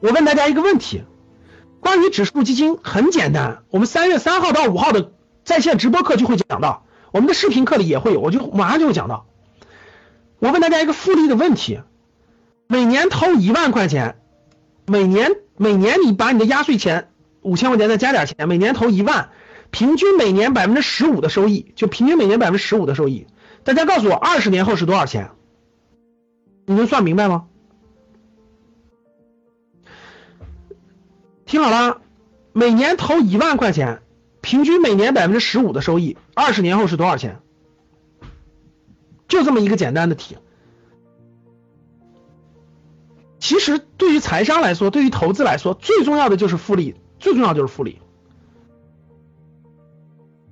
我问大家一个问题，关于指数基金很简单，我们三月三号到五号的在线直播课就会讲到，我们的视频课里也会有，我就马上就会讲到。我问大家一个复利的问题，每年投一万块钱，每年每年你把你的压岁钱五千块钱再加点钱，每年投一万，平均每年百分之十五的收益，就平均每年百分之十五的收益。大家告诉我，二十年后是多少钱？你能算明白吗？听好了，每年投一万块钱，平均每年百分之十五的收益，二十年后是多少钱？就这么一个简单的题。其实对于财商来说，对于投资来说，最重要的就是复利，最重要就是复利，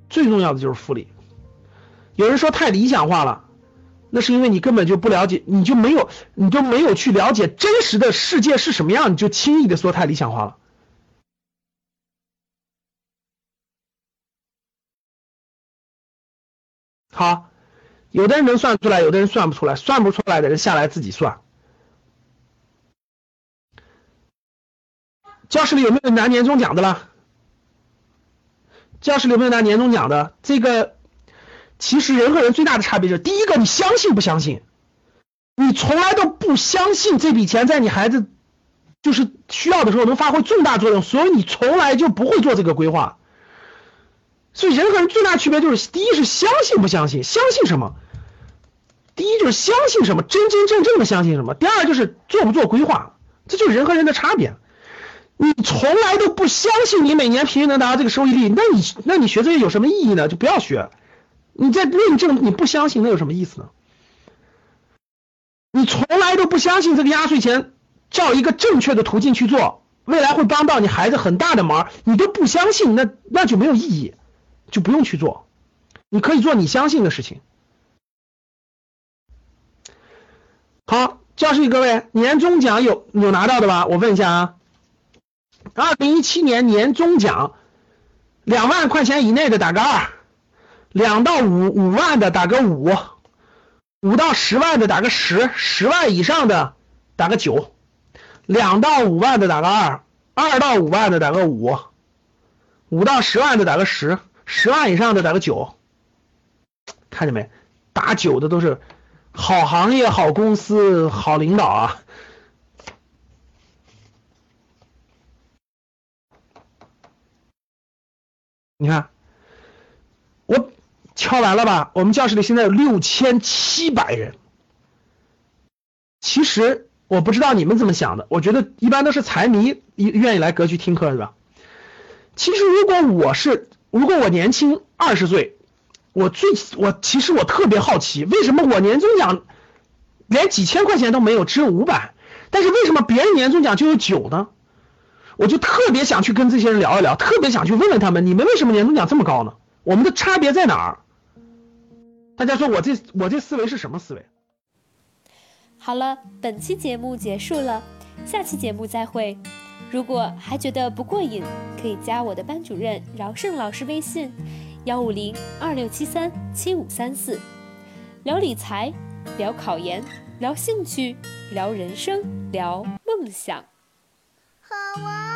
最重要的就是复利。有人说太理想化了，那是因为你根本就不了解，你就没有，你就没有去了解真实的世界是什么样，你就轻易的说太理想化了。好，有的人能算出来，有的人算不出来，算不出来的人下来自己算。教室里有没有拿年终奖的了？教室里有没有拿年终奖的？这个其实人和人最大的差别就是，第一个你相信不相信？你从来都不相信这笔钱在你孩子就是需要的时候能发挥重大作用，所以你从来就不会做这个规划。所以人和人最大区别就是，第一是相信不相信，相信什么？第一就是相信什么，真真正正的相信什么。第二就是做不做规划，这就是人和人的差别。你从来都不相信你每年平均能达到这个收益率，那你那你学这些有什么意义呢？就不要学。你在论证你不相信，那有什么意思呢？你从来都不相信这个压岁钱照一个正确的途径去做，未来会帮到你孩子很大的忙，你都不相信，那那就没有意义。就不用去做，你可以做你相信的事情。好，教室里各位，年终奖有有拿到的吧？我问一下啊，二零一七年年终奖两万块钱以内的打个二，两到五五万的打个五，五到十万的打个十，十万以上的打个九，两到五万的打个二，二到五万的打个五，五到十万的打个十。十万以上的打个九，看见没？打九的都是好行业、好公司、好领导啊！你看，我敲完了吧？我们教室里现在有六千七百人。其实我不知道你们怎么想的，我觉得一般都是财迷愿意来格局听课，是吧？其实如果我是。如果我年轻二十岁，我最我其实我特别好奇，为什么我年终奖连几千块钱都没有，只有五百，但是为什么别人年终奖就有九呢？我就特别想去跟这些人聊一聊，特别想去问问他们，你们为什么年终奖这么高呢？我们的差别在哪儿？大家说我这我这思维是什么思维？好了，本期节目结束了，下期节目再会。如果还觉得不过瘾，可以加我的班主任饶胜老师微信：幺五零二六七三七五三四，聊理财，聊考研，聊兴趣，聊人生，聊梦想。好啊。